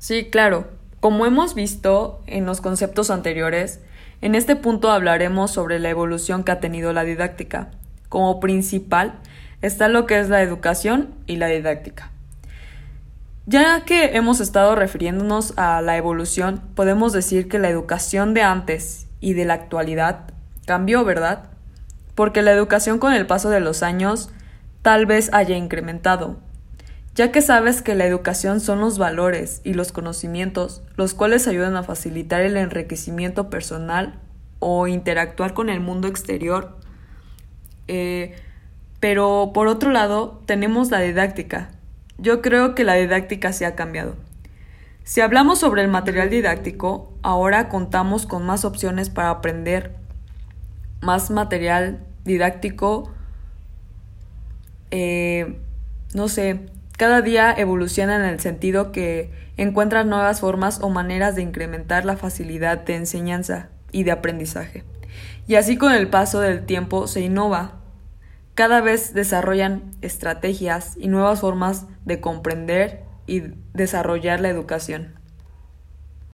Sí, claro. Como hemos visto en los conceptos anteriores, en este punto hablaremos sobre la evolución que ha tenido la didáctica. Como principal está lo que es la educación y la didáctica. Ya que hemos estado refiriéndonos a la evolución, podemos decir que la educación de antes y de la actualidad cambió, ¿verdad? Porque la educación con el paso de los años tal vez haya incrementado, ya que sabes que la educación son los valores y los conocimientos, los cuales ayudan a facilitar el enriquecimiento personal o interactuar con el mundo exterior. Eh, pero por otro lado, tenemos la didáctica. Yo creo que la didáctica se ha cambiado. Si hablamos sobre el material didáctico, ahora contamos con más opciones para aprender, más material didáctico, eh, no sé, cada día evoluciona en el sentido que encuentran nuevas formas o maneras de incrementar la facilidad de enseñanza y de aprendizaje. Y así con el paso del tiempo se innova. Cada vez desarrollan estrategias y nuevas formas de comprender y desarrollar la educación.